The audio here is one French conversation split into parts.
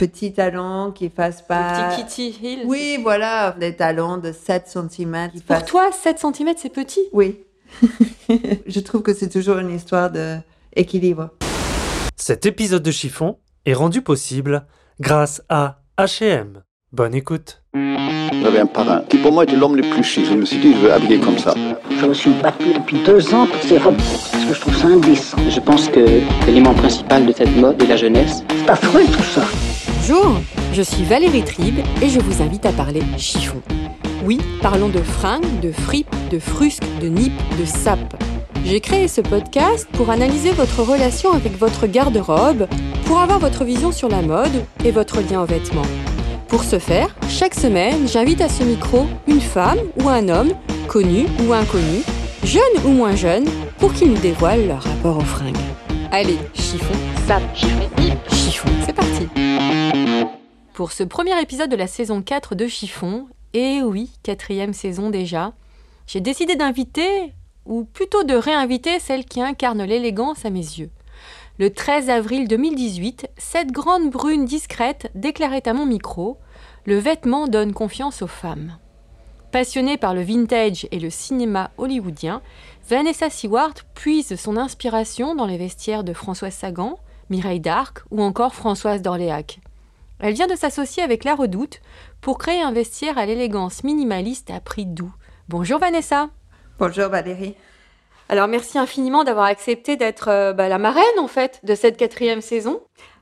petits talons qui fassent pas. Petit Kitty Hill. Oui, voilà, des talons de 7 cm. Pour toi, 7 cm, c'est petit? Oui. Je trouve que c'est toujours une histoire d'équilibre. Cet épisode de chiffon est rendu possible grâce à H&M. Bonne écoute. J'avais un parrain qui pour moi était l'homme le plus chic. Je me suis dit, je veux habiller comme ça. Je me suis battu depuis deux ans pour ces robes je trouve ça indécent. Je pense que l'élément principal de cette mode est la jeunesse. C'est affreux tout ça. Bonjour, je suis Valérie Tribe et je vous invite à parler chiffon. Oui, parlons de fringues, de fripes, de frusques, de nippes, de sapes. J'ai créé ce podcast pour analyser votre relation avec votre garde-robe, pour avoir votre vision sur la mode et votre lien aux vêtements. Pour ce faire, chaque semaine, j'invite à ce micro une femme ou un homme, connu ou inconnu, jeune ou moins jeune, pour qu'ils nous dévoilent leur rapport aux fringues. Allez, chiffon, sap, chiffon, chiffon, c'est parti Pour ce premier épisode de la saison 4 de Chiffon, et oui, quatrième saison déjà, j'ai décidé d'inviter, ou plutôt de réinviter celle qui incarne l'élégance à mes yeux. Le 13 avril 2018, cette grande brune discrète déclarait à mon micro Le vêtement donne confiance aux femmes. Passionnée par le vintage et le cinéma hollywoodien, Vanessa Seward puise son inspiration dans les vestiaires de Françoise Sagan, Mireille d'Arc ou encore Françoise d'Orléac. Elle vient de s'associer avec La Redoute pour créer un vestiaire à l'élégance minimaliste à prix doux. Bonjour Vanessa. Bonjour Valérie. Alors merci infiniment d'avoir accepté d'être euh, bah, la marraine en fait de cette quatrième saison.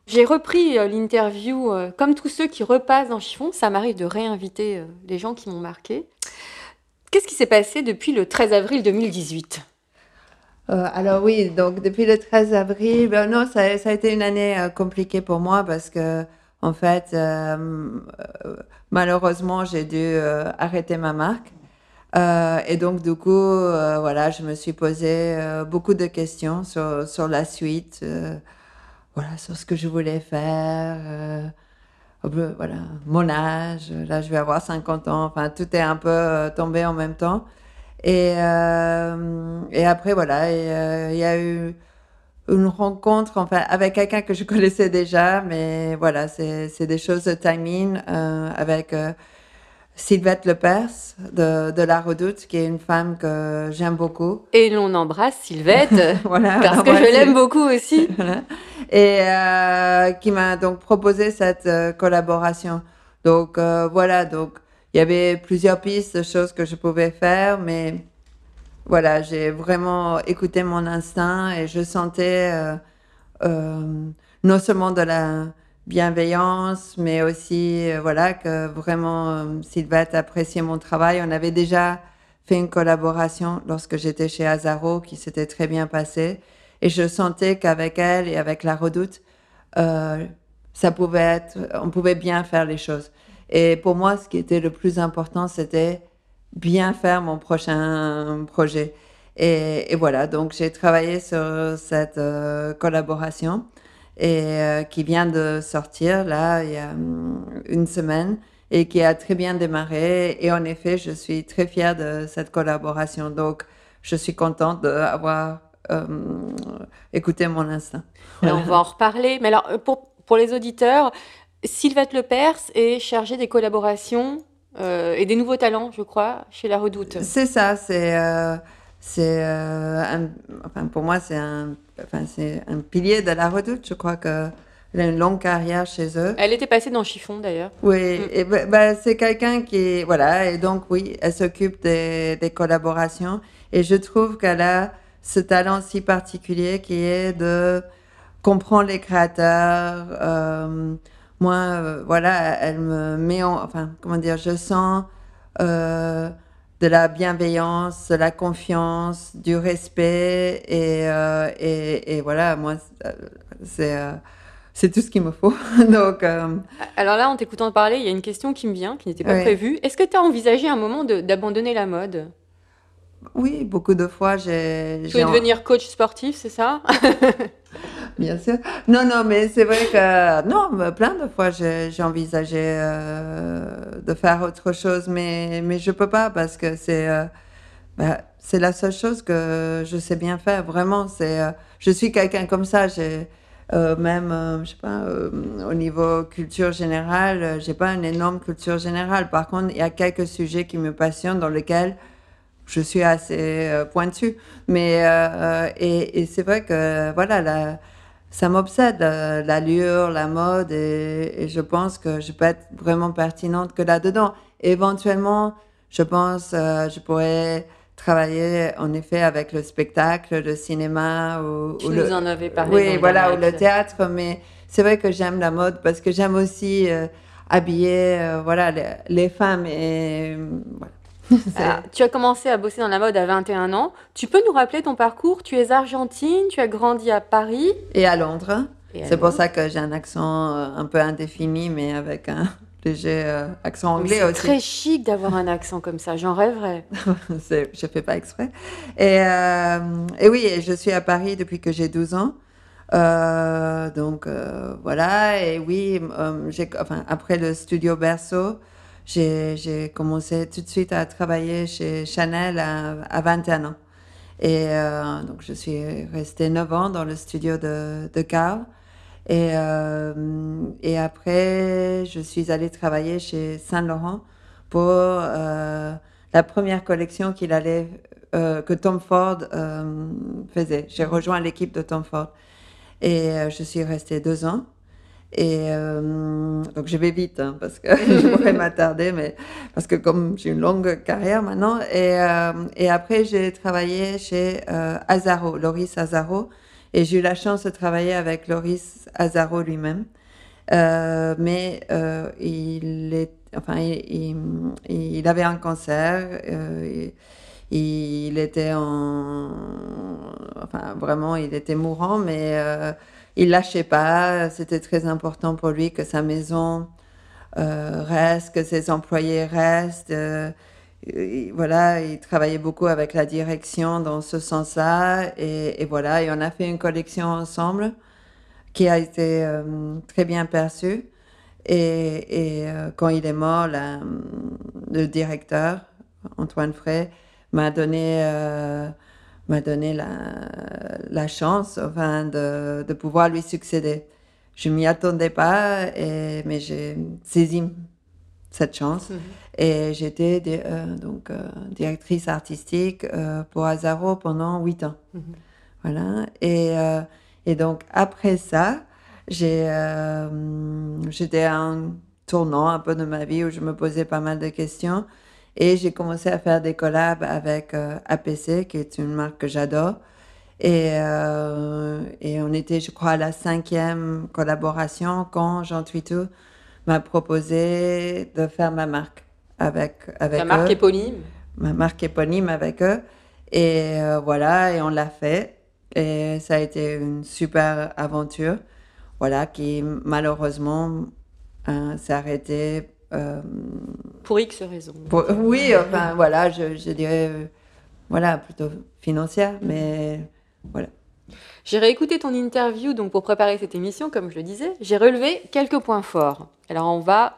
J'ai repris euh, l'interview euh, comme tous ceux qui repassent dans Chiffon. Ça m'arrive de réinviter les gens qui m'ont marqué. Qu'est-ce qui s'est passé depuis le 13 avril 2018 alors oui, donc depuis le 13 avril, ben non, ça, a été une année compliquée pour moi parce que en fait, malheureusement, j'ai dû arrêter ma marque. Euh, et donc, du coup, euh, voilà, je me suis posé euh, beaucoup de questions sur, sur la suite, voilà, sur ce que je voulais faire, voilà, mon âge. Là, je vais avoir 50 ans. Enfin, tout est un peu tombé en même temps. Et, et après, voilà, il y a eu une rencontre enfin, avec quelqu'un que je connaissais déjà, mais voilà, c'est des choses de timing avec Sylvette Lepers de, de La Redoute, qui est une femme que j'aime beaucoup. Et l'on embrasse Sylvette, voilà, parce que je l'aime beaucoup aussi. Et euh, qui m'a donc proposé cette euh, collaboration. Donc euh, voilà, donc il y avait plusieurs pistes de choses que je pouvais faire, mais voilà, j'ai vraiment écouté mon instinct et je sentais non seulement de la bienveillance, mais aussi euh, voilà que vraiment euh, Sylvette appréciait mon travail. On avait déjà fait une collaboration lorsque j'étais chez Azaro qui s'était très bien passée et je sentais qu'avec elle et avec la Redoute, euh, ça pouvait être, on pouvait bien faire les choses. Et pour moi, ce qui était le plus important, c'était bien faire mon prochain projet. Et, voilà, donc j'ai travaillé sur cette collaboration et euh, qui vient de sortir là il y a hum, une semaine et qui a très bien démarré. Et en effet, je suis très fière de cette collaboration. Donc, je suis contente d'avoir euh, écouté mon instinct. on va en reparler. Mais alors, euh, pour, pour les auditeurs, Sylvette Lepers est chargée des collaborations euh, et des nouveaux talents, je crois, chez La Redoute. C'est ça, c'est c'est euh, enfin, pour moi c'est un enfin, c'est un pilier de la redoute. Je crois que elle a une longue carrière chez eux. Elle était passée dans Chiffon d'ailleurs. Oui mm. et bah, c'est quelqu'un qui voilà et donc oui elle s'occupe des, des, collaborations. Et je trouve qu'elle a ce talent si particulier qui est de comprendre les créateurs euh, moi euh, voilà elle me met en enfin comment dire je sens euh, de la bienveillance, de la confiance, du respect et, euh, et, et, voilà, moi, c'est euh, c'est tout ce qu'il me faut. Donc, euh, Alors là, en t'écoutant parler, il y a une question qui me vient, qui n'était pas prévue. Est-ce que tu as envisagé un moment d'abandonner la mode? Oui, beaucoup de fois, j'ai... Tu veux devenir coach sportif, c'est ça? Bien sûr. Non, non, mais c'est vrai que non, plein de fois j'ai envisagé euh, de faire autre chose, mais mais je peux pas parce que c'est euh, bah, c'est la seule chose que je sais bien faire. Vraiment, c'est euh, je suis quelqu'un comme ça. J'ai même, je sais pas, au niveau culture générale, j'ai pas une énorme culture générale. Par contre, il y a quelques sujets qui me passionnent dans lesquels je suis assez euh, pointue. Mais euh, et, et c'est vrai que voilà, la, ça m'obsède euh, l'allure, la mode, et, et je pense que je peux être vraiment pertinente que là-dedans. Éventuellement, je pense, euh, je pourrais travailler en effet avec le spectacle, le cinéma ou, Tu ou nous le, en avais parlé. oui, voilà, ou le théâtre, mais c'est vrai que j'aime la mode parce que j'aime aussi euh, habiller, euh, voilà, les, les femmes et euh, voilà. C'est- Ah, tu as commencé à bosser dans la mode à 21 ans. Tu peux nous rappeler ton parcours? Tu es argentine, tu as grandi à Paris. Et à Londres. C'est pour ça que j'ai un accent euh, un peu indéfini, mais avec un léger euh, accent anglais C'est aussi. très chic d'avoir un accent comme ça, j'en rêverais. C'est- je fais pas exprès. Et, euh, et oui, je suis à Paris depuis que j'ai 12 ans. Euh, donc euh, voilà, et oui, euh, enfin, après le studio Berceau, j'ai, commencé tout de suite à travailler chez Chanel à, à 21 ans. Et euh, donc je suis restée 9 ans dans le studio de, de Karl. Et, euh, et après, je suis allée travailler chez Saint Laurent pour euh, la première collection qu'il allait, euh, que Tom Ford euh, faisait. J'ai rejoint l'équipe de Tom Ford et euh, je suis restée deux ans. Et euh, donc je vais vite hein, parce que je pourrais m'attarder, mais parce que comme j'ai une longue carrière maintenant. Et, euh, et après j'ai travaillé chez euh, Azaro, Loris Azaro, et j'ai eu la chance de travailler avec Loris Azaro lui-même. Mais il, est, enfin, il, il, il avait un cancer. il, il était en, enfin vraiment, il était mourant, mais il lâchait pas. C'était très important pour lui que sa maison euh, reste, que ses employés restent. euh, voilà, il travaillait beaucoup avec la direction dans ce sens-là. Et, voilà, et on a fait une collection ensemble qui a été euh, très bien perçue. Et, quand il est mort, le directeur, Antoine Frey, m'a donné, m'a donné la, la chance enfin, de, de pouvoir lui succéder. Je m'y attendais pas, et, mais j'ai saisi cette chance. Et j'étais euh, donc euh, directrice artistique euh, pour Azaro pendant huit ans. Voilà. Et, et donc après ça, j'étais à un tournant un peu de ma vie où je me posais pas mal de questions. Et j'ai commencé à faire des collabs avec euh, APC, qui est une marque que j'adore. Et, euh, et on était, je crois, à la cinquième collaboration quand Jean Twitou m'a proposé de faire ma marque avec, avec La marque éponyme. ma marque éponyme avec eux. Et euh, voilà, et on l'a fait. Et ça a été une super aventure, voilà, qui malheureusement euh, s'est arrêtée. Euh, Pour X raisons. pour- oui, enfin voilà, je, je dirais, euh, voilà, plutôt financière, mais voilà. J'ai réécouté ton interview donc pour préparer cette émission, comme je le disais. J'ai relevé quelques points forts. Alors on va,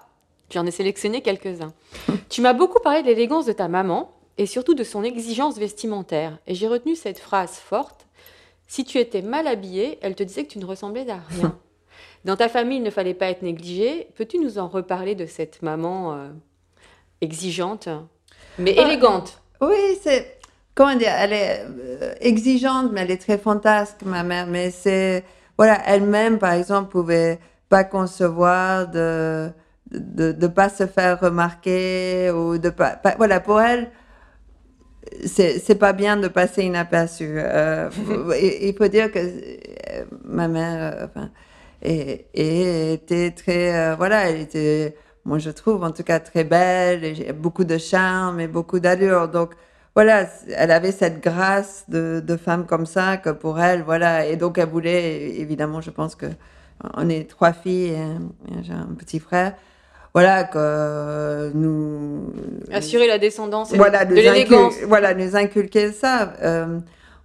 j'en ai sélectionné quelques-uns. tu m'as beaucoup parlé de l'élégance de ta maman et surtout de son exigence vestimentaire. Et j'ai retenu cette phrase forte. Si tu étais mal habillée, elle te disait que tu ne ressemblais à rien. Dans ta famille, il ne fallait pas être négligé. Peux-tu nous en reparler de cette maman euh, exigeante, mais Ah. élégante? Oui, c'est. Comment dire Elle est euh, exigeante, mais elle est très fantasque, ma mère. Mais c'est. Voilà, elle-même, par exemple, pouvait pas concevoir de de ne pas se faire remarquer ou de pas, pas- voilà pour elle c'est c'est pas bien de passer inaperçu Euh, il, il faut dire que euh, ma mère euh, enfin et, et était très euh, voilà elle était moi je trouve en tout cas très belle et beaucoup de charme et beaucoup d'allure donc voilà elle avait cette grâce de, de femme comme ça que pour elle voilà et donc elle voulait évidemment je pense que on est trois filles j'ai un petit frère voilà que nous Assurer la descendance et voilà, de l'élégance. voilà, nous inculquer ça. euh,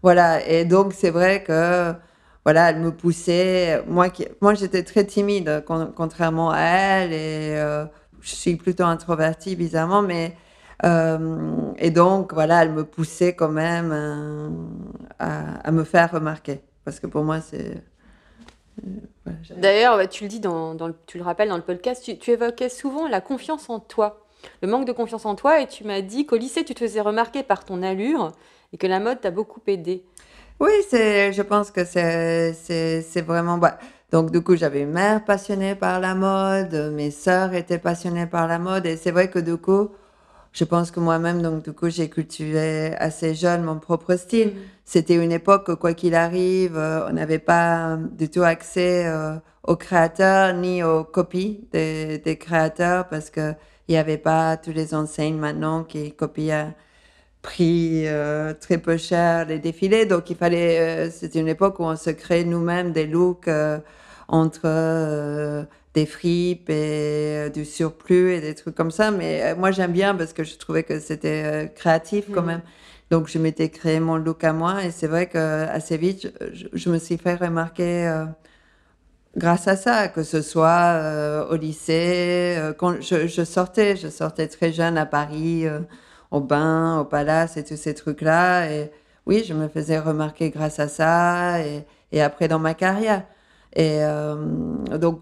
voilà, et donc c'est vrai que voilà, elle me poussait. Moi, qui, moi, j'étais très timide, con- contrairement à elle, et euh, je suis plutôt introvertie bizarrement, mais euh, et donc voilà, elle me poussait quand même euh, à, me faire remarquer, parce que pour moi c'est D'ailleurs, tu le dis dans, tu le rappelles dans le podcast, tu, tu évoquais souvent la confiance en toi, le manque de confiance en toi, et tu m'as dit qu'au lycée, tu te faisais remarquer par ton allure et que la mode t'a beaucoup aidé. Oui, c'est, je pense que c'est, c'est, c'est vraiment. bah, donc, du coup, j'avais une mère passionnée par la mode, mes sœurs étaient passionnées par la mode, et c'est vrai que du coup, je pense que moi-même, donc, du coup, j'ai cultivé assez jeune mon propre style. C'était une époque, où, quoi qu'il arrive, euh, on n'avait pas du tout accès euh, aux créateurs ni aux copies des, des créateurs parce que il n'y avait pas tous les enseignes maintenant qui copient prix euh, très peu cher les défilés. Donc, il fallait, euh, c'était une époque où on se créait nous-mêmes des looks euh, entre euh, des fripes et du surplus et des trucs comme ça. Mais moi, j'aime bien parce que je trouvais que c'était créatif quand Mhm. même. Donc, je m'étais créé mon look à moi et c'est vrai que assez vite, je, me suis fait remarquer grâce à ça, que ce soit euh, au lycée, euh, quand je, je sortais, je sortais très jeune à Paris, euh, au bain, au palace et tous ces trucs-là. Et oui, je me faisais remarquer grâce à ça et, et après dans ma carrière. Et euh, donc,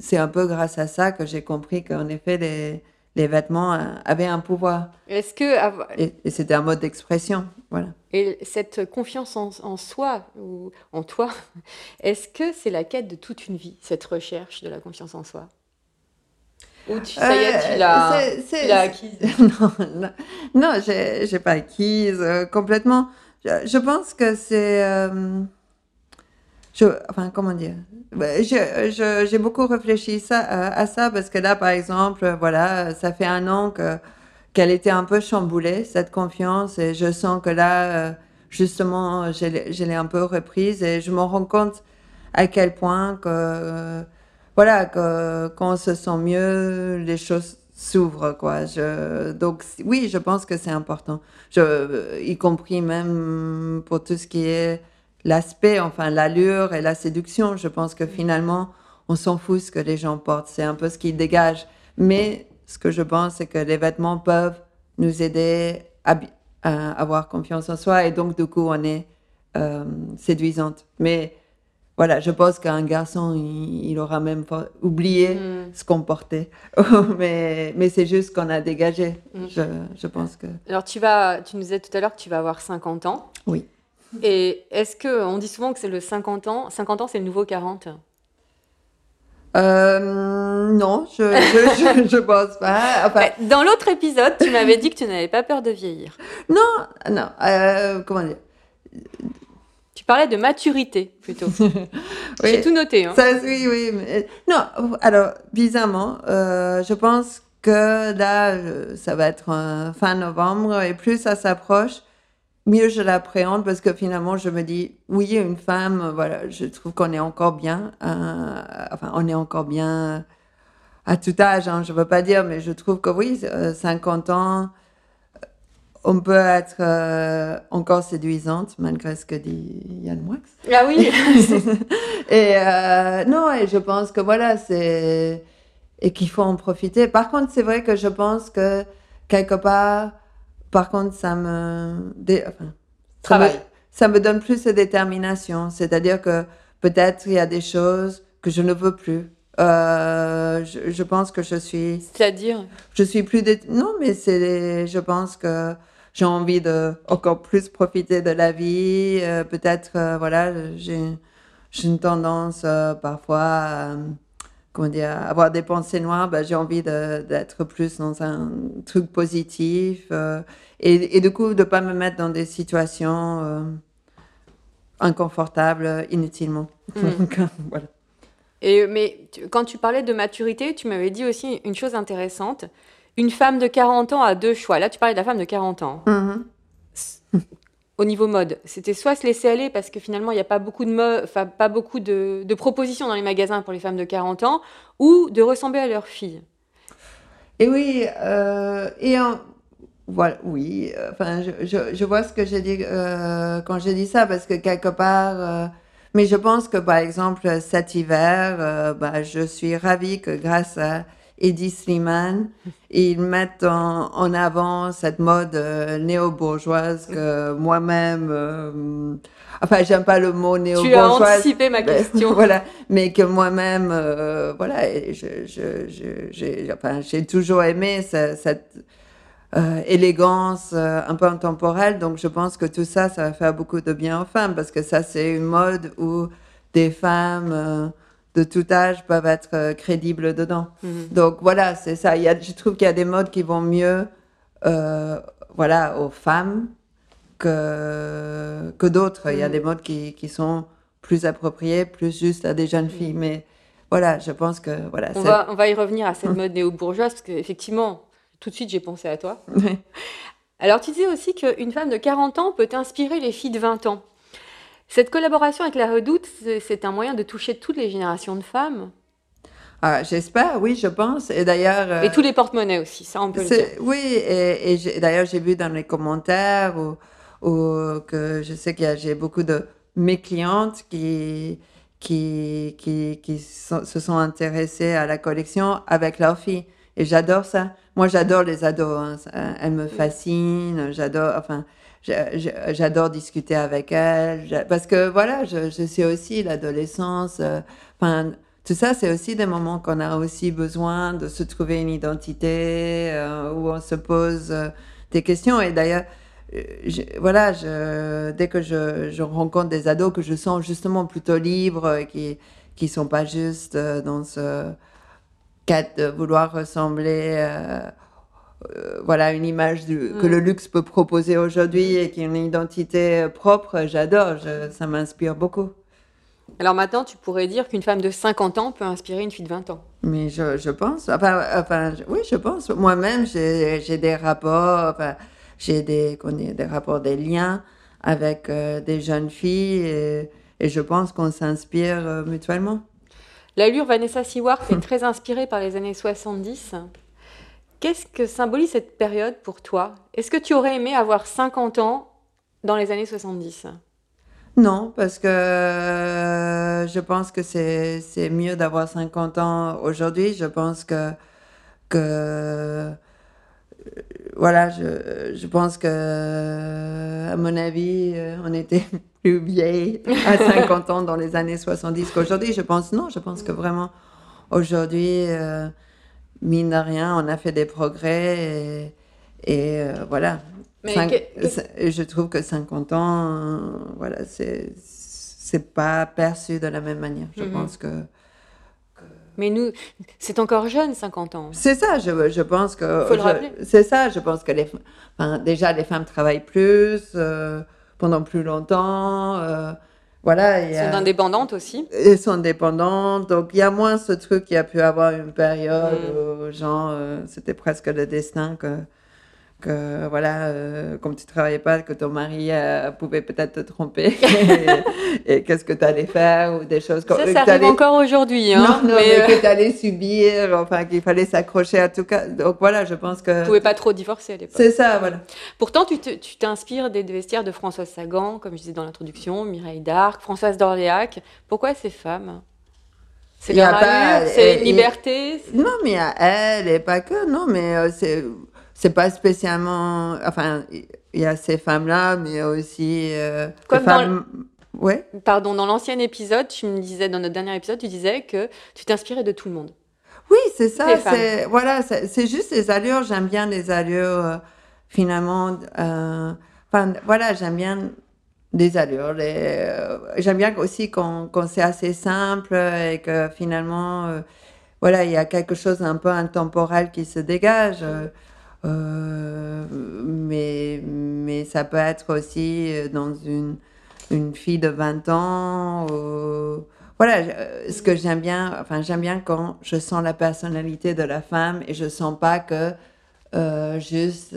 c'est un peu grâce à ça que j'ai compris qu'en effet, les, les vêtements avaient un pouvoir. Est-ce que Et, et c'était un mode d'expression. Voilà. et cette confiance en, en soi ou en toi, est-ce que c'est la quête de toute une vie, cette recherche de la confiance en soi? Ou tu, ça y est, Euh, tu l'as tu l'as acquise non, non, non, j'ai, pas acquise euh, complètement. Je, je pense que c'est, euh, je, enfin, comment dire, Ouais, je, je- j'ai beaucoup réfléchi ça, euh, à ça parce que là, par exemple, euh, voilà, ça fait un an que qu'elle était un peu chamboulée cette confiance et je sens que là, euh, justement, je l'ai, un peu reprise et je me rends compte à quel point que euh, voilà que quand on se sent mieux, les choses s'ouvrent quoi. Je, donc oui, je pense que c'est important. Je, y compris même pour tout ce qui est l'aspect, enfin l'allure et la séduction. Je pense que finalement, on s'en fout ce que les gens portent. C'est un peu ce qui dégage. Mais ce que je pense, c'est que les vêtements peuvent nous aider à avoir confiance en soi et donc du coup, on est euh, séduisante. Mais voilà, je pense qu'un garçon, il, il aura même oublié Mm. ce qu'on portait. mais mais c'est juste qu'on a dégagé. Mm. Je, je pense que. Alors, tu, vas, tu nous disais tout à l'heure que tu vas avoir 50 ans. Oui. Et est-ce que, on dit souvent que c'est le 50 ans, 50 ans c'est le nouveau 40 Euh, non, je, je, je, je pense pas. Enfin, Dans l'autre épisode, tu m'avais dit que tu n'avais pas peur de vieillir. non, non, euh, comment dire? Parlais de maturité plutôt. J'ai Oui. tout noté. hein. Ça, oui, oui. mais- non, alors, bizarrement, euh, je pense que là, ça va être euh, fin novembre et plus ça s'approche, mieux je l'appréhende parce que finalement, je me dis, oui, une femme, voilà, je trouve qu'on est encore bien, euh, enfin, on est encore bien à tout âge, hein, je veux pas dire, mais je trouve que oui, euh, 50 ans, on peut être euh, encore séduisante malgré ce que dit Yann Moix. Ah oui. et euh, non, et je pense que voilà, c'est. Et qu'il faut en profiter. Par contre, c'est vrai que je pense que quelque part, par contre, ça me. dé- enfin, ça me- Travail. Ça me donne plus de détermination. C'est-à-dire que peut-être il y a des choses que je ne veux plus. Euh, je, je pense que je suis C'est-à-dire? je suis plus dé- non mais c'est je pense que j'ai envie de encore plus profiter de la vie euh, peut-être euh, voilà j'ai une tendance euh, parfois à, comment dire avoir des pensées noires ben, j'ai envie d'être plus dans un truc positif et, et du coup de pas me mettre dans des situations inconfortables inutilement Mm. Donc, voilà Et, mais tu- quand tu parlais de maturité, tu m'avais dit aussi une chose intéressante. Une femme de 40 ans a deux choix. Là, tu parlais de la femme de 40 ans. Mhm. Au niveau mode, c'était soit se laisser aller parce que finalement, il n'y a pas beaucoup, de, mo- enfin, pas beaucoup de, de propositions dans les magasins pour les femmes de 40 ans, ou de ressembler à leur fille. Et oui, euh, et voilà, oui, euh, enfin, je, je, je vois ce que j'ai dit euh, quand j'ai dit ça, parce que quelque part, euh, mais je pense que par exemple cet hiver, bah, je suis ravie que grâce à Eddie Slimane, ils mettent en, en avant cette mode euh, néo-bourgeoise que moi-même, euh, enfin, j'aime pas le mot néo-bourgeoise. Tu as anticipé ma question. voilà, mais que moi-même, euh, voilà, et je, je, je, j'ai, enfin, j'ai toujours aimé ce- cette élégance un peu intemporelle. Donc, je pense que tout ça, ça va faire beaucoup de bien aux femmes parce que ça, c'est une mode où des femmes de tout âge peuvent être euh, crédibles dedans. Mhm. Donc, voilà, c'est ça. Il y a, je trouve qu'il y a des modes qui vont mieux, euh, voilà, aux femmes que, que d'autres. Il y a Mhm. des modes qui, qui sont plus appropriés, plus justes à des jeunes filles. Mais voilà, je pense que voilà. On va, on va y revenir à cette mode néo-bourgeoise, parce qu'effectivement, tout de suite, j'ai pensé à toi. Alors, tu disais aussi qu'une femme de 40 ans peut inspirer les filles de 20 ans. Cette collaboration avec la Redoute, c'est- un moyen de toucher toutes les générations de femmes. Ah, J'espère, oui, je pense. Et d'ailleurs. euh, Et tous les porte-monnaies aussi, ça, on peut le dire. Oui, et, d'ailleurs, j'ai vu dans les commentaires où que je sais qu'il y a j'ai beaucoup de mes clientes qui, qui, qui, qui se sont intéressées à la collection avec leurs filles. Et j'adore ça. Moi, j'adore les ados. hein. Elles me fascinent. J'adore, enfin, j'adore discuter avec elles. J'a- Parce que voilà, je, sais aussi l'adolescence. euh, Enfin, tout ça, c'est aussi des moments qu'on a aussi besoin de se trouver une identité, euh, où on se pose euh, des questions. Et d'ailleurs, voilà, dès que je, rencontre des ados que je sens justement plutôt libres, qui qui sont pas juste dans ce quête de vouloir ressembler, euh, voilà, une image du- que Mm. le luxe peut proposer aujourd'hui et qui a une identité euh, propre. J'adore, ça m'inspire beaucoup. Alors maintenant, tu pourrais dire qu'une femme de 50 ans peut inspirer une fille de 20 ans. Mais je, je pense, enfin, enfin, oui, je pense. Moi-même, j'ai des rapports, enfin, j'ai des, des rapports, des liens avec euh, des jeunes filles et, et je pense qu'on s'inspire euh, mutuellement. L'allure Vanessa Seward est très inspirée par les années 70. Qu'est-ce que symbolise cette période pour toi? Est-ce que tu aurais aimé avoir 50 ans dans les années 70 Non, parce que euh, je pense que c'est mieux d'avoir 50 ans aujourd'hui. Je pense que que euh, voilà, je, je pense que à mon avis, euh, on était plus vieilles à 50 ans dans les années 70 qu'aujourd'hui. Je pense non, je pense que vraiment aujourd'hui, mine de rien, on a fait des progrès et, et, euh, voilà. Mais Cinq- que- je trouve que 50 ans, euh, voilà, c'est c'est pas perçu de la même manière. Je Mhm. pense que Mais nous, c'est encore jeune, 50 ans. c'est ça. Je, je pense que Faut le rappeler. c'est ça. Je pense que les, enfin, déjà les femmes travaillent plus euh, pendant plus longtemps. Voilà. Elles a- sont indépendantes aussi. elles sont dépendantes, donc il y a moins ce truc qui a pu avoir une période Mm. où, genre, euh, c'était presque le destin que, que voilà, euh, comme tu travaillais pas, que ton mari euh, pouvait peut-être te tromper et, et qu'est-ce que tu allais faire ou des choses comme Ça, que ça arrive encore aujourd'hui. Hein, non, non, mais mais, euh, que tu allais subir, enfin qu'il fallait s'accrocher à tout cas. Donc voilà, je pense que tu pouvais pas trop divorcer à l'époque. c'est ça, voilà. Pourtant, tu t'inspires des vestiaires de Françoise Sagan, comme je disais dans l'introduction, Mireille d'Arc, Françoise d'Orléac. Pourquoi ces femmes? C'est leur c'est liberté. Non, mais à elle et pas que, non, mais euh, c'est c'est pas spécialement. Enfin, il y a ces femmes-là, mais aussi. euh, Comme dans femmes. Ouais. Pardon, dans l'ancien épisode, tu me disais, dans notre dernier épisode, tu disais que tu t'inspirais de tout le monde. Oui, c'est ça. C'est voilà, c'est juste les allures. J'aime bien les allures. euh, finalement, euh, enfin voilà, j'aime bien des allures. euh, j'aime bien aussi quand, quand c'est assez simple et que finalement, voilà, il y a quelque chose un peu intemporel qui se dégage. Euh, mais, mais ça peut être aussi euh, dans une, une fille de 20 ans. voilà, euh, ce que j'aime bien, enfin, j'aime bien quand je sens la personnalité de la femme et je sens pas que juste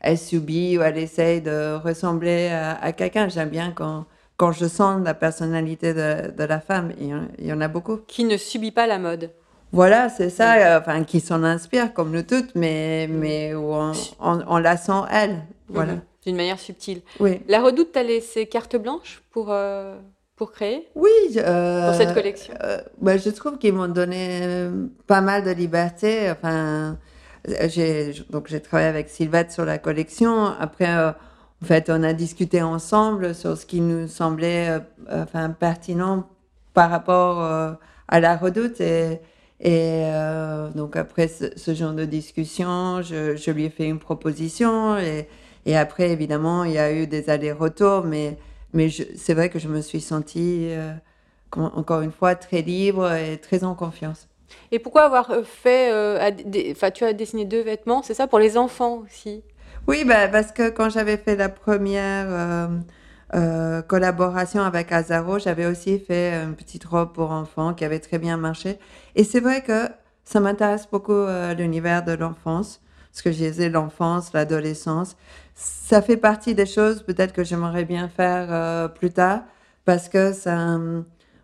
elle subit ou elle essaye de ressembler à, à quelqu'un. J'aime bien quand, quand je sens la personnalité de, de la femme. Il y, en, il y en a beaucoup. Qui ne subit pas la mode. Voilà, c'est ça, euh, enfin, qui s'en inspire comme nous toutes, mais, mais on, on, on la sent elle. Voilà. Mhm. D'une manière subtile. Oui. La Redoute t'a laissé carte blanche pour, euh, pour créer? Oui. euh, Pour cette collection. euh, bah, je trouve qu'ils m'ont donné pas mal de liberté. Enfin, j'ai donc j'ai travaillé avec Sylvette sur la collection. Après, euh, en fait, on a discuté ensemble sur ce qui nous semblait enfin, pertinent par rapport à la redoute. Et, et euh, donc, après ce, ce genre de discussion, je, je lui ai fait une proposition. Et, et après, évidemment, il y a eu des allers-retours. Mais, mais c'est vrai que je me suis sentie, euh, encore une fois, très libre et très en confiance. Et pourquoi avoir euh, fait. euh, Enfin, tu as dessiné deux vêtements, c'est ça pour les enfants aussi? Oui, bah, parce que quand j'avais fait la première euh, collaboration avec Azaro, j'avais aussi fait une petite robe pour enfants qui avait très bien marché. Et c'est vrai que ça m'intéresse beaucoup euh, l'univers de l'enfance, parce que j'ai disais l'enfance, l'adolescence. Ça fait partie des choses peut-être que j'aimerais bien faire euh, plus tard, parce que ça,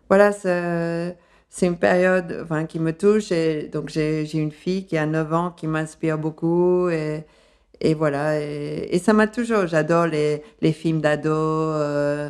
voilà, c'est une période enfin, qui me touche. Et donc j'ai une fille qui a 9 ans qui m'inspire beaucoup. Et, et voilà, et, et ça m'a toujours, j'adore les, les films d'ados, euh,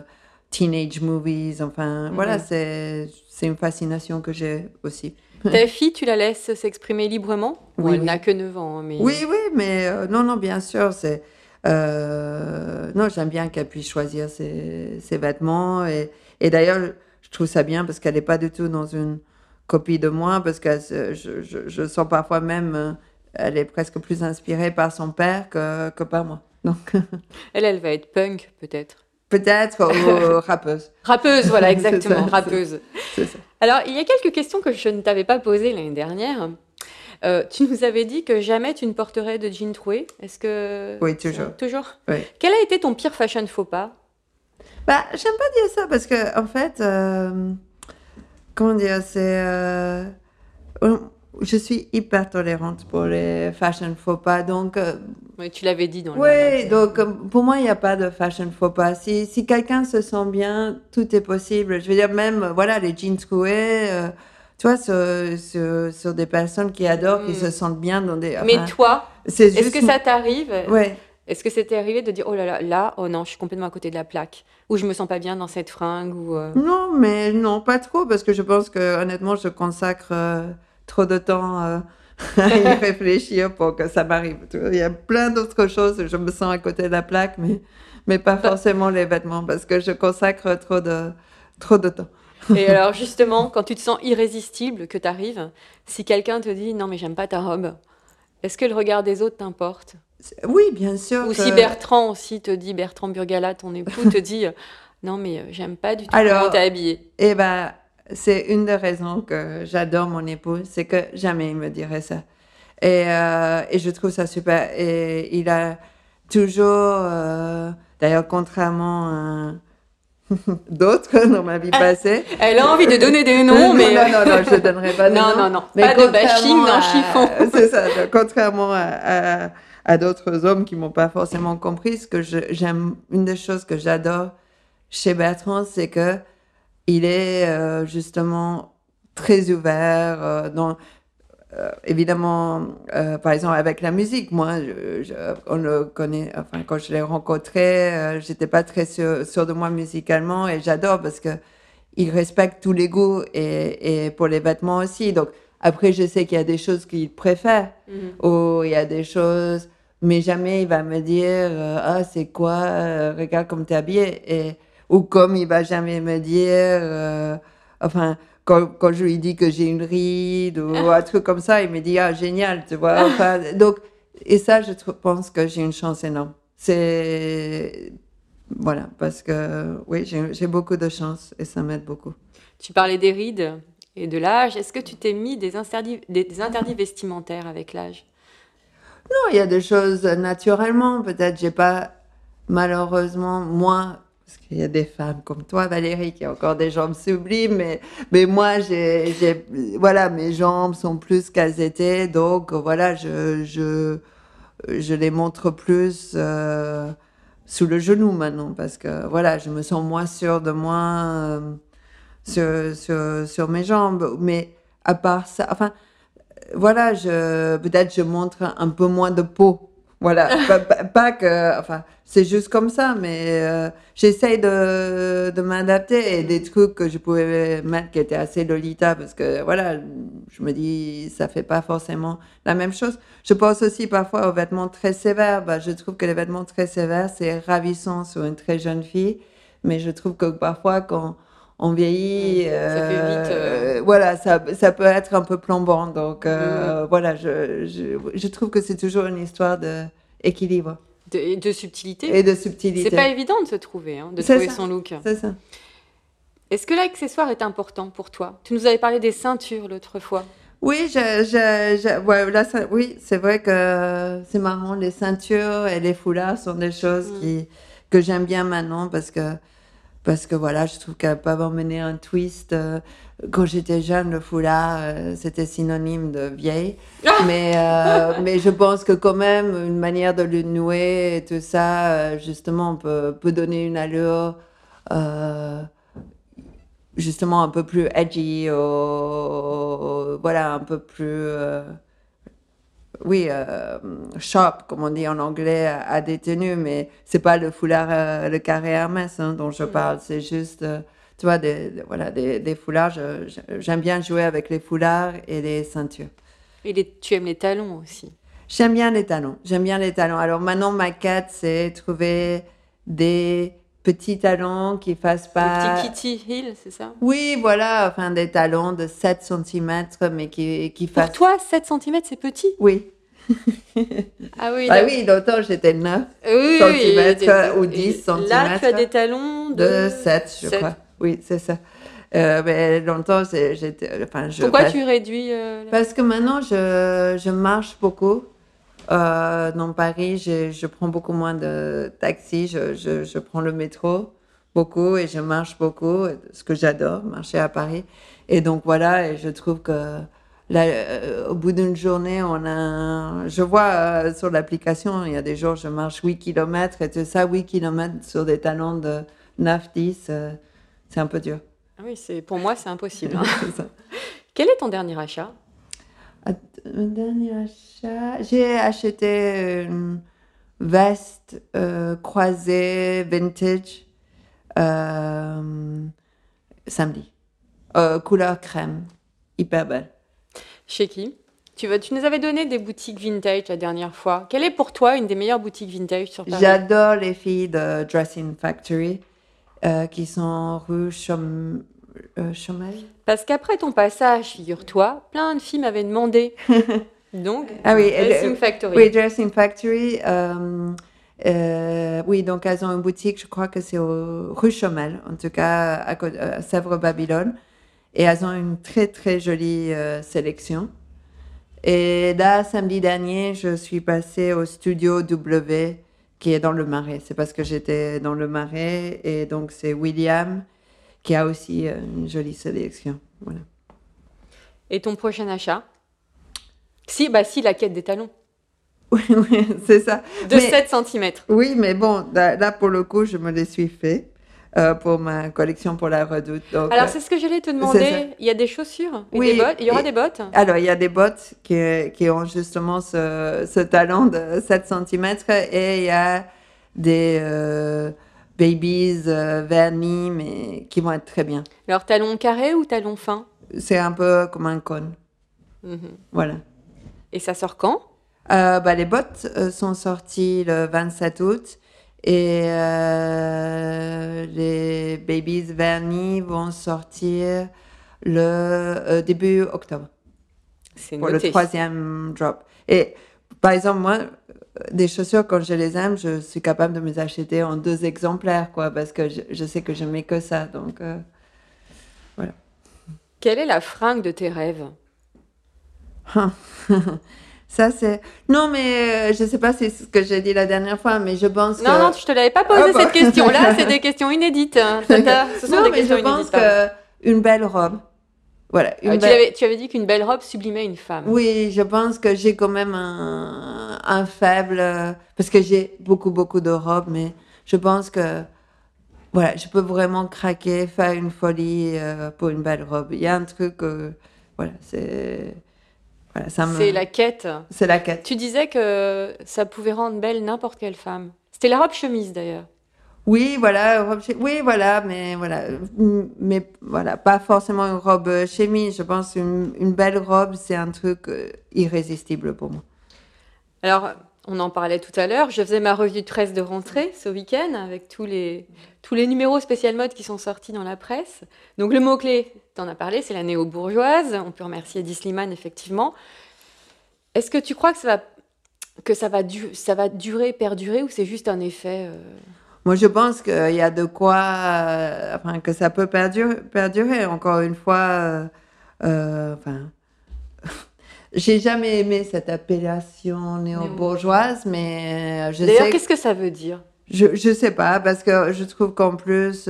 teenage movies, enfin, voilà, Mhm. c'est c'est une fascination que j'ai aussi. Ta fille, tu la laisses s'exprimer librement? Bon, Oui, Elle oui. n'a que 9 ans, hein, mais. Oui, oui, mais euh, non, non, bien sûr, c'est... euh, non, j'aime bien qu'elle puisse choisir ses, ses vêtements. Et, et d'ailleurs, je trouve ça bien parce qu'elle n'est pas du tout dans une copie de moi, parce que je, je, je sens parfois même, elle est presque plus inspirée par son père que, que par moi. Donc, Elle, elle va être punk, peut-être. peut-être, ou rappeuse. Rappeuse, voilà, exactement, ça, rappeuse. C'est ça. Alors, il y a quelques questions que je ne t'avais pas posées l'année dernière. Euh, tu nous avais dit que jamais tu ne porterais de jean troué. Est-ce que. Oui, toujours. Toujours Oui. Quel a été ton pire fashion faux pas Bah, j'aime pas dire ça parce que, en fait, euh, comment dire, c'est. euh, je suis hyper tolérante pour les fashion faux pas. Donc, euh, Oui, tu l'avais dit dans le. oui, donc euh, pour moi, il n'y a pas de fashion faux pas. Si, si quelqu'un se sent bien, tout est possible. Je veux dire, même, euh, voilà, les jeans troués, euh, tu vois, sur, sur, sur des personnes qui adorent, qui Mm. se sentent bien dans des. Mais toi, est-ce que ça t'arrive Ouais. Est-ce que c'était arrivé de dire oh là là, là, oh non, je suis complètement à côté de la plaque, ou je me sens pas bien dans cette fringue, ou. euh, Non, mais non, pas trop, parce que je pense que honnêtement, je consacre trop de temps euh, à y réfléchir pour que ça m'arrive. Il y a plein d'autres choses, je me sens à côté de la plaque, mais, mais pas Bah. forcément les vêtements, parce que je consacre trop de, trop de temps. Et alors justement, quand tu te sens irrésistible, que tu arrives, si quelqu'un te dit non mais j'aime pas ta robe, est-ce que le regard des autres t'importe? Oui, bien sûr. Ou que- si Bertrand aussi te dit, Bertrand Burgala, ton époux, te dit non mais euh, j'aime pas du tout Alors- comment t'es habillée. Eh ben, c'est une des raisons que j'adore mon époux, c'est que jamais il me dirait ça. Et, euh, et je trouve ça super. Et il a toujours, euh, d'ailleurs, contrairement à d'autres dans ma vie passée. Elle a envie de donner des noms, non, mais non, non, non, je donnerai pas de Non, nom. non, non, Mais pas de bashing dans Chiffon. C'est ça, contrairement à, à, à d'autres hommes qui m'ont pas forcément compris, ce que j'aime, une des choses que j'adore chez Bertrand, c'est que il est euh, justement très ouvert euh, dans euh, évidemment, euh, par exemple, avec la musique, moi, je, je- on le connaît, enfin, quand je l'ai rencontré, euh, j'étais pas très sûre sûr de moi musicalement et j'adore parce que il respecte tous les goûts et, et pour les vêtements aussi. Donc, après, je sais qu'il y a des choses qu'il préfère Mhm. ou il y a des choses, mais jamais il va me dire, ah, c'est quoi, regarde comme t'es habillé. Et, ou comme il va jamais me dire, euh, enfin, quand, quand je lui dis que j'ai une ride ou un truc comme ça, il me dit, ah, génial, tu vois. Enfin, donc, et ça, je pense que j'ai une chance énorme. C'est, voilà, parce que, oui, j'ai beaucoup de chance et ça m'aide beaucoup. tu parlais des rides et de l'âge. Est-ce que tu t'es mis des interdits, des, des interdits vestimentaires avec l'âge? Non, il y a des choses naturellement. Peut-être j'ai pas, malheureusement, moi, parce qu'il y a des femmes comme toi, Valérie, qui a encore des jambes sublimes, mais, mais moi, j'ai, voilà, mes jambes sont plus qu'elles étaient, donc voilà, je, je, je les montre plus euh, sous le genou maintenant, parce que voilà, je me sens moins sûre de moi euh, sur, sur, sur mes jambes. Mais à part ça, enfin, voilà, peut-être je montre un peu moins de peau Voilà, pas, pas- pas que, enfin, c'est juste comme ça, mais euh, j'essaye de, de m'adapter et des trucs que je pouvais mettre qui étaient assez Lolita parce que voilà, je me dis, ça fait pas forcément la même chose. Je pense aussi parfois aux vêtements très sévères. Bah, je trouve que les vêtements très sévères, c'est ravissant sur une très jeune fille, mais je trouve que parfois quand on vieillit, Mm, ça fait vite, euh, voilà, ça, ça peut être un peu plombant. Donc euh, voilà, je, je, je trouve que c'est toujours une histoire de équilibre De, de subtilité. et de subtilité. C'est pas évident de se trouver, hein, de trouver ça. son look. C'est ça. Est-ce que l'accessoire est important pour toi? Tu nous avais parlé des ceintures l'autre fois. Oui, je, je, je- ouais, là, ça- oui, c'est vrai que c'est marrant. Les ceintures et les foulards sont des choses Mm. qui, que j'aime bien maintenant parce que, parce que voilà, je trouve qu'elles peuvent emmener un twist. euh, Quand j'étais jeune, le foulard, euh, c'était synonyme de vieille. mais, euh, mais je pense que quand même, une manière de le nouer et tout ça, justement, peut, peut donner une allure. euh, justement un peu plus edgy, ou- voilà, un peu plus, euh, oui, euh, sharp, comme on dit en anglais, à, des tenues, mais c'est pas le foulard, euh, le carré Hermès hein, dont je parle, c'est juste, euh, tu vois, des, voilà, des, des foulards. J'aime bien jouer avec les foulards et les ceintures. Et les- tu aimes les talons aussi. J'aime bien les talons. J'aime bien les talons. Alors maintenant, ma quête, c'est trouver des petits talons qui fassent pas. Le petit Kitty Hill, c'est ça? Oui, voilà, enfin des talons de 7 cm, mais qui, qui Pour fassent. toi, 7 cm, c'est petit? Oui. Ah oui, Bah oui, longtemps j'étais 9 Oui, et- ou et- 10 Là, tu as des talons de, de 7, je crois. Oui, c'est ça. Euh, mais longtemps, j'étais. Enfin, je Pourquoi passe- tu réduis euh, la- Parce que maintenant, je, je marche beaucoup. Euh, dans Paris, je, je prends beaucoup moins de taxi. Je, je, je prends le métro beaucoup et je marche beaucoup, ce que j'adore, marcher à Paris. Et donc voilà, et je trouve que là, euh, au bout d'une journée, on a. Je vois euh, sur l'application, il y a des jours, je marche 8 km et tout ça, 8 km sur des talons de 9-10, euh, c'est un peu dur. Ah oui, pour moi, c'est impossible. hein. Quel est ton dernier achat? Un dernier achat. J'ai acheté une veste euh, croisée vintage euh, samedi. Euh, couleur crème. Hyper belle. Chez qui? Tu, nous avais donné des boutiques vintage la dernière fois. Quelle est pour toi une des meilleures boutiques vintage sur Paris? J'adore les filles de Dressing Factory euh, qui sont rue Chom... euh. Parce qu'après ton passage, figure-toi, plein de filles m'avaient demandé. Donc, Ah oui, Dressing elle- Factory. Oui, Dressing Factory. euh, euh, oui, donc elles ont une boutique, je crois que c'est au rue Chomel, en tout cas à, à Sèvres-Babylone. Et elles ont une très très jolie euh, sélection. Et là, samedi dernier, je suis passée au studio W qui est dans le Marais. C'est parce que j'étais dans le Marais et donc c'est William qui a aussi euh, une jolie sélection. Voilà. Et ton prochain achat? Si, bah si, la quête des talons. Oui, oui, c'est ça. De Mais- 7 cm. Oui, mais bon, là, là, pour le coup, je me les suis fait euh, pour ma collection pour la redoute. Donc, Alors, euh, c'est ce que j'allais te demander. Il y a des chaussures et Oui, des bottes? Il y aura et- des bottes? Alors, il y a des bottes qui, qui ont justement ce, ce talent de 7 cm et il y a des euh, babies euh, vernis, mais qui vont être très bien. Alors, talons carrés ou talons fins C'est un peu comme un cône. Mhm. Voilà. Et ça sort quand? Euh, bah, les bottes euh, sont sorties le 27 août et les babies vernis vont sortir le début octobre C'est pour le troisième drop. Et par exemple, moi, des chaussures, quand je les aime, je suis capable de me les acheter en deux exemplaires, quoi, parce que je, je sais que je mets que ça. Donc, euh, Quelle est la fringue de tes rêves? Ça, c'est. Non, mais euh, je sais pas si c'est ce que j'ai dit la dernière fois, mais je pense que. Non, non, je te l'avais pas posé Ah bah. cette question-là. C'est des questions inédites. hein. Ce sont non, des mais je pense inédites. pardon. que une belle robe. Voilà. Une Ah, tu, belle- avais, tu avais dit qu'une belle robe sublimait une femme. Oui, je pense que j'ai quand même un, un faible. euh, Parce que j'ai beaucoup, beaucoup de robes, mais je pense que. Voilà, je peux vraiment craquer, faire une folie euh, pour une belle robe. Il y a un truc. euh, voilà, c'est. Voilà, ça me- C'est la quête. c'est la quête. Tu disais que ça pouvait rendre belle n'importe quelle femme. C'était la robe chemise d'ailleurs. Oui, voilà, oui, voilà, mais voilà, mm, mais voilà, pas forcément une robe chemise. Je pense une, belle robe, c'est un truc euh, irrésistible pour moi. Alors, on en parlait tout à l'heure. Je faisais ma revue de presse de rentrée ce week-end avec tous les, tous les numéros spécial mode qui sont sortis dans la presse. Donc, le mot-clé, tu en as parlé, c'est la néo-bourgeoise. On peut remercier Eddie Slimane, effectivement. Est-ce que tu crois que ça va, que ça va, durer, perdurer, ou c'est juste un effet euh, Moi, je pense qu'il y a de quoi, euh, enfin, que ça peut perdurer. perdurer. Encore une fois, euh, euh, enfin, j'ai jamais aimé cette appellation néo-bourgeoise, mais je D'ailleurs, sais. qu'est-ce que ça veut dire? Je, je sais pas, parce que je trouve qu'en plus,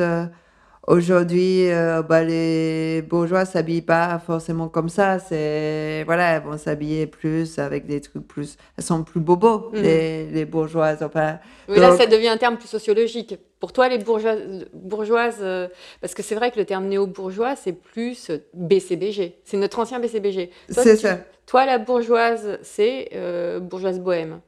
aujourd'hui, euh, bah, les bourgeois s'habillent pas forcément comme ça. C'est, voilà, elles vont s'habiller plus avec des trucs plus, elles sont plus bobos, Mhm. les, les bourgeoises. Enfin, Oui, là, ça devient un terme plus sociologique. Pour toi, les bourgeoises, bourgeoises euh, parce que c'est vrai que le terme néo-bourgeois, c'est plus BCBG. C'est notre ancien BCBG. C'est ça. Toi, la bourgeoise, c'est euh, bourgeoise bohème.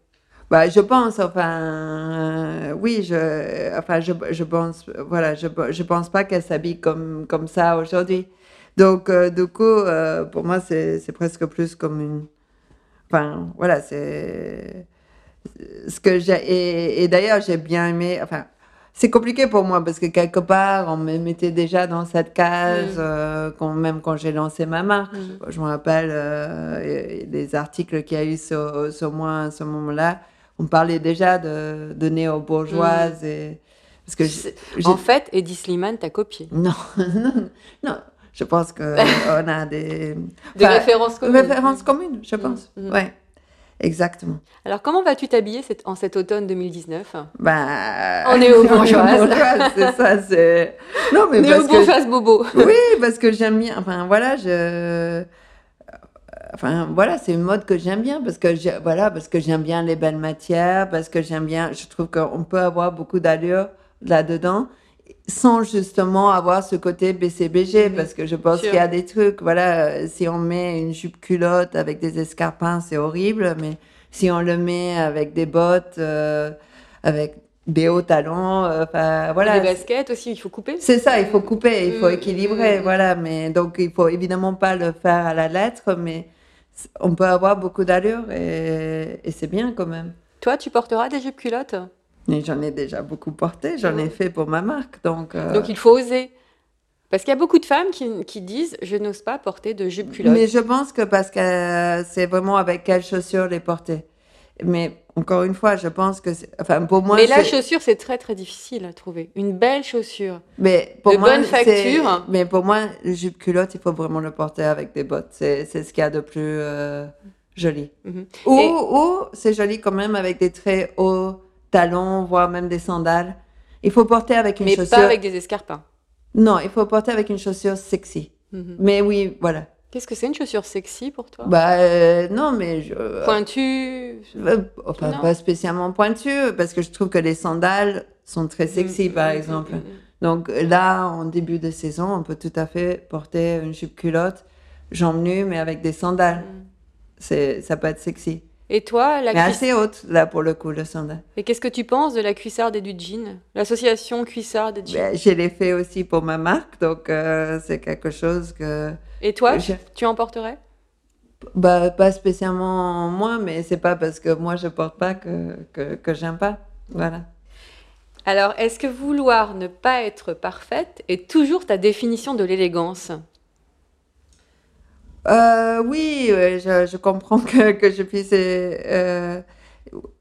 Bah, je pense, enfin, euh, oui, je, enfin, je, je pense, voilà, je, je pense pas qu'elle s'habille comme, comme ça aujourd'hui. Donc, euh, du coup, euh, pour moi, c'est, presque plus comme une, enfin, voilà, c'est ce que j'ai, et, et d'ailleurs, j'ai bien aimé, enfin, c'est compliqué pour moi parce que quelque part, on me mettait déjà dans cette case, Mm. euh, quand, même quand j'ai lancé ma marque. Mhm. Je me rappelle euh, des articles qu'il y a eu sur, sur moi à ce moment-là. On parlait déjà de, de néo-bourgeoise. Et... Parce que En fait, Eddie Slimane t'a copié. Non, non, non. Je pense qu'on a des, références communes. références communes, je pense. Mhm. Ouais, exactement. Alors, comment vas-tu t'habiller cette- en cet automne 2019 Ben, En néo-bourgeoise. c'est ça, c'est. Non, mais. Néo-bourgeoise bobo. Oui, parce que j'aime bien. Enfin, voilà, je. Enfin, voilà, c'est une mode que j'aime bien parce que voilà, parce que j'aime bien les belles matières, parce que j'aime bien. Je trouve qu'on peut avoir beaucoup d'allure là-dedans sans justement avoir ce côté BCBG parce que je pense qu'il y a des trucs. Voilà, si on met une jupe culotte avec des escarpins, c'est horrible, mais si on le met avec des bottes, euh, avec des hauts talons, euh, enfin voilà. Les baskets aussi, il faut couper. C'est ça, il faut couper, il faut Mm, équilibrer, mm. voilà. Mais donc, il faut évidemment pas le faire à la lettre, mais on peut avoir beaucoup d'allure et, et c'est bien quand même. Toi, tu porteras des jupes culottes? J'en ai déjà beaucoup porté, j'en ai fait pour ma marque, donc. euh, Donc, il faut oser. Parce qu'il y a beaucoup de femmes qui, qui disent Je n'ose pas porter de jupe culotte. Mais je pense que parce que c'est vraiment avec quelles chaussures les porter. Mais encore une fois, je pense que, enfin, pour moi, Mais la chaussure, c'est très très difficile à trouver. Une belle chaussure. Mais pour De moi, bonne facture. Mais pour moi, le jupe culotte, il faut vraiment le porter avec des bottes. C'est ce qu'il y a de plus euh, joli. Mhm. Ou, Et- ou c'est joli quand même avec des très hauts talons, voire même des sandales. Il faut porter avec une Mais chaussure. pas avec des escarpins. Non, il faut porter avec une chaussure sexy. Mhm. Mais oui, voilà. Qu'est-ce que c'est une chaussure sexy pour toi? Bah euh, non, mais je. Pointue? Euh, enfin, pas spécialement pointu, parce que je trouve que les sandales sont très sexy, Mhm, par mhm, exemple. mhm. Donc là, en début de saison, on peut tout à fait porter une jupe culotte, jambes nues, mais avec des sandales. C'est, ça peut être sexy. Et toi, la mais assez haute, là, pour le coup, le sandal. Et qu'est-ce que tu penses de la cuissarde et du jean? L'association cuissarde et jean? Ben, je l'ai fait aussi pour ma marque, donc euh, c'est quelque chose que... Et toi, je- tu en porterais? Bah, pas spécialement moi, mais c'est pas parce que moi je porte pas que, que, que j'aime pas. Voilà. Alors, est-ce que vouloir ne pas être parfaite est toujours ta définition de l'élégance? Euh, oui, ouais, je, je comprends que, que je puisse. euh,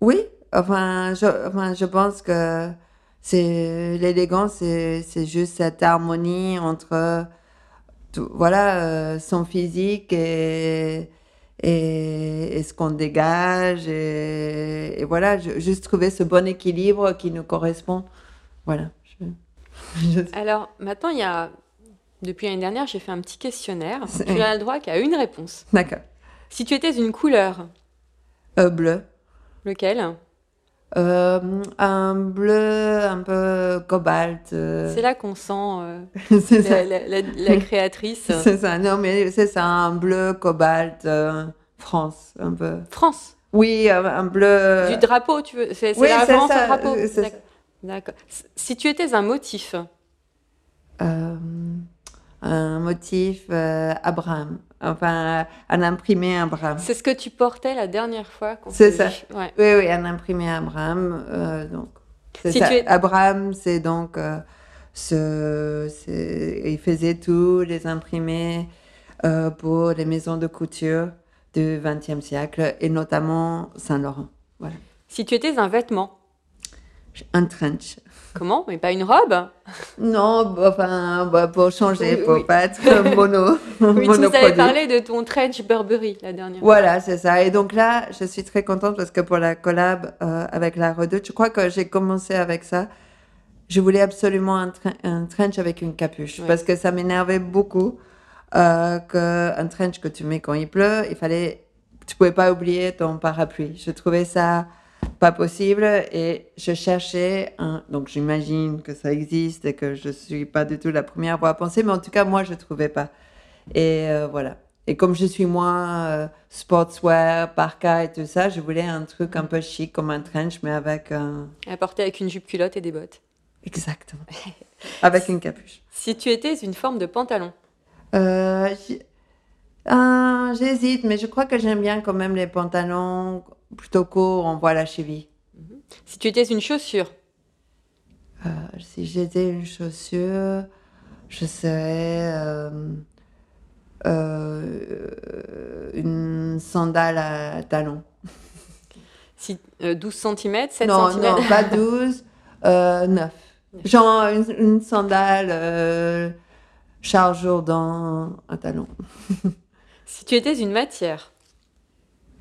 oui, enfin je, enfin, je pense que c'est l'élégance, c'est c'est juste cette harmonie entre tout- voilà, euh, son physique et, et, et ce qu'on dégage. Et, et voilà, je- juste trouver ce bon équilibre qui nous correspond. Voilà. je- je- Alors, maintenant, il y a... Depuis l'année dernière, j'ai fait un petit questionnaire. Tu n'as le droit qu'à une réponse. D'accord. Si tu étais une couleur, Euh, bleu. lequel? Euh, un bleu un peu cobalt. euh, C'est là qu'on sent euh, la, ça. la- la- la créatrice. C'est ça. Non, mais c'est ça, un bleu cobalt, France, un peu. France. Oui, un, bleu. Du drapeau, tu veux C'est oui, la référence au drapeau D'accord. Si tu étais un motif, un motif Abraham. Enfin, un imprimé Abraham. c'est ce que tu portais la dernière fois qu'on C'est ça. Ouais. Oui, oui, un imprimé Abraham. euh, donc, c'est Si ça. es- Abraham, c'est donc euh, ce, il faisait tous les imprimés euh, pour les maisons de couture du XXe siècle et notamment Saint-Laurent. Voilà. Si tu étais un vêtement, Un trench. comment? Mais pas une robe? Non, bah, enfin, bah, pour changer, Oui, pour oui. pas être mono. Oui, tu nous avais parlé de ton trench Burberry la dernière fois. Voilà, c'est ça. Et donc là, je suis très contente parce que pour la collab euh, avec la Redoute, je crois que j'ai commencé avec ça. Je voulais absolument un, tre- un trench avec une capuche Ouais. parce que ça m'énervait beaucoup euh, qu'un trench que tu mets quand il pleut, il fallait, tu pouvais pas oublier ton parapluie. Je trouvais ça pas possible et je cherchais un, donc j'imagine que ça existe et que je suis pas du tout la première à pensé, mais en tout cas, moi, je trouvais pas. Et euh, voilà. Et comme je suis moins euh, sportswear, parka et tout ça, je voulais un truc un peu chic comme un trench, mais avec un. À porter avec une jupe culotte et des bottes. Exactement. avec une capuche. Si tu étais une forme de pantalon, euh, J'hésite, mais je crois que j'aime bien quand même les pantalons plutôt courts, on voit la cheville. si tu étais une chaussure, Euh, si j'étais une chaussure, je serais euh, euh, une sandale à talons. si, euh, 12 cm, 7 non, cm, non, pas 12, euh, 9. Genre une, une sandale Charles Jourdan à talons. si tu étais une matière,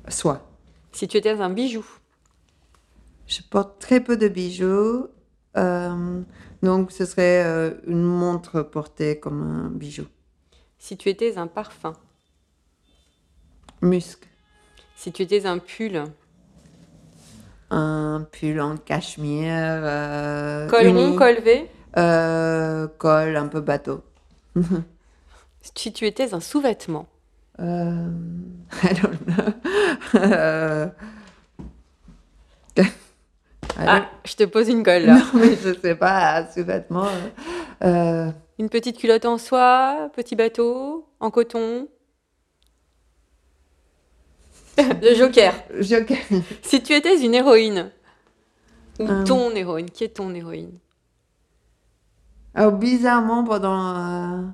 Soit. Si tu étais un bijou, Je porte très peu de bijoux, euh, donc ce serait euh, une montre portée comme un bijou. si tu étais un parfum, Musc. si tu étais un pull, Un pull en cachemire. Euh, col uni, rond, col V, euh, col un peu bateau. si tu étais un sous-vêtement, Euh, I don't know. Euh, I Ah, don't- je te pose une colle là. Non, mais je sais pas, sous-vêtements. euh, euh, Une petite culotte en soie, petit bateau, en coton. Le joker. je- Si tu étais une héroïne, ou Euh. ton héroïne, qui est ton héroïne? Alors, bizarrement, pendant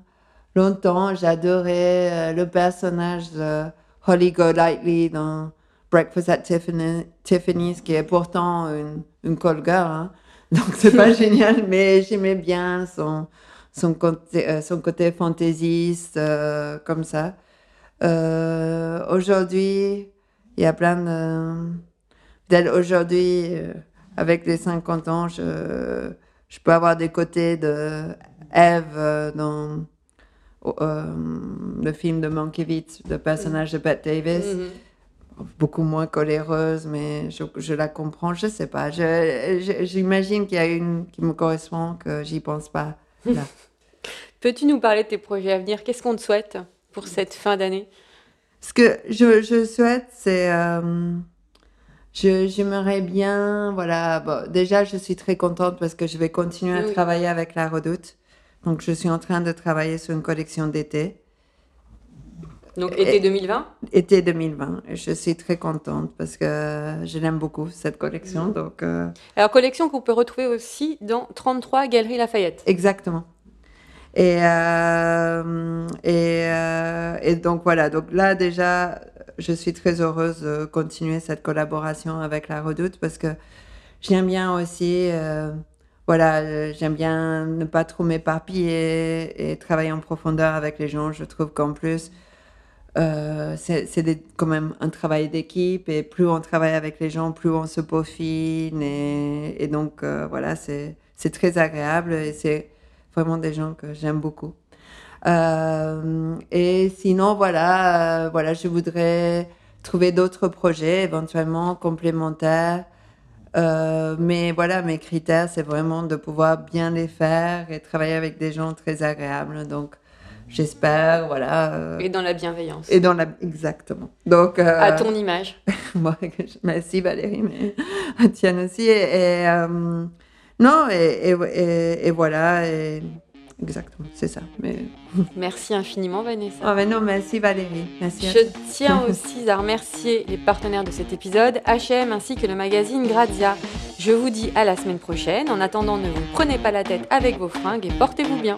longtemps, j'adorais euh, le personnage de Holly Golightly dans Breakfast at Tiffany- Tiffany's, qui est pourtant une, une call girl. hein. Donc, c'est pas génial, mais j'aimais bien son, son, côté, euh, son côté fantaisiste, euh, comme ça. Euh, aujourd'hui, il y a plein de. Aujourd'hui, euh, avec les 50 ans, je, je peux avoir des côtés de Eve dans euh, le film de Mankiewicz, le personnage de Bette Davis. Mhm. Beaucoup moins coléreuse, mais je, je la comprends. Je sais pas. J'imagine qu'il y a une qui me correspond, que j'y pense pas. Peux-tu nous parler de tes projets à venir? Qu'est-ce qu'on te souhaite pour cette fin d'année? Ce que je, je souhaite, c'est. euh, je- J'aimerais bien. Voilà. Bon, déjà, je suis très contente parce que je vais continuer à Oui. travailler avec la Redoute. Donc, je suis en train de travailler sur une collection d'été. Donc été 2020 Été 2020. Et je suis très contente parce que je l'aime beaucoup, cette collection. Donc, euh, Alors collection qu'on peut retrouver aussi dans 33 Galerie Lafayette. exactement. Et, euh, et, euh, et donc, voilà. Donc là, déjà, je suis très heureuse de continuer cette collaboration avec la Redoute parce que j'aime bien aussi. Voilà, euh, j'aime bien ne pas trop m'éparpiller et travailler en profondeur avec les gens. Je trouve qu'en plus, euh, c'est quand même un travail d'équipe et plus on travaille avec les gens, plus on se peaufine et, et donc euh, voilà, c'est c'est très agréable et c'est vraiment des gens que j'aime beaucoup. Euh, et sinon, voilà, euh, voilà, je voudrais trouver d'autres projets éventuellement complémentaires. Euh, mais voilà, mes critères, c'est vraiment de pouvoir bien les faire et travailler avec des gens très agréables. Donc, j'espère, voilà. euh, Et dans la bienveillance. et dans la exactement. Donc euh, À ton image. moi, merci Valérie, mais à tienne aussi. Et, et, non, et, et, et- et voilà, et exactement, c'est ça. Mais Merci infiniment, Vanessa. ah, mais non, merci Valérie, merci. Je tiens aussi à remercier les partenaires de cet épisode, H&M ainsi que le magazine Grazia. Je vous dis à la semaine prochaine. En attendant, ne vous prenez pas la tête avec vos fringues et portez-vous bien.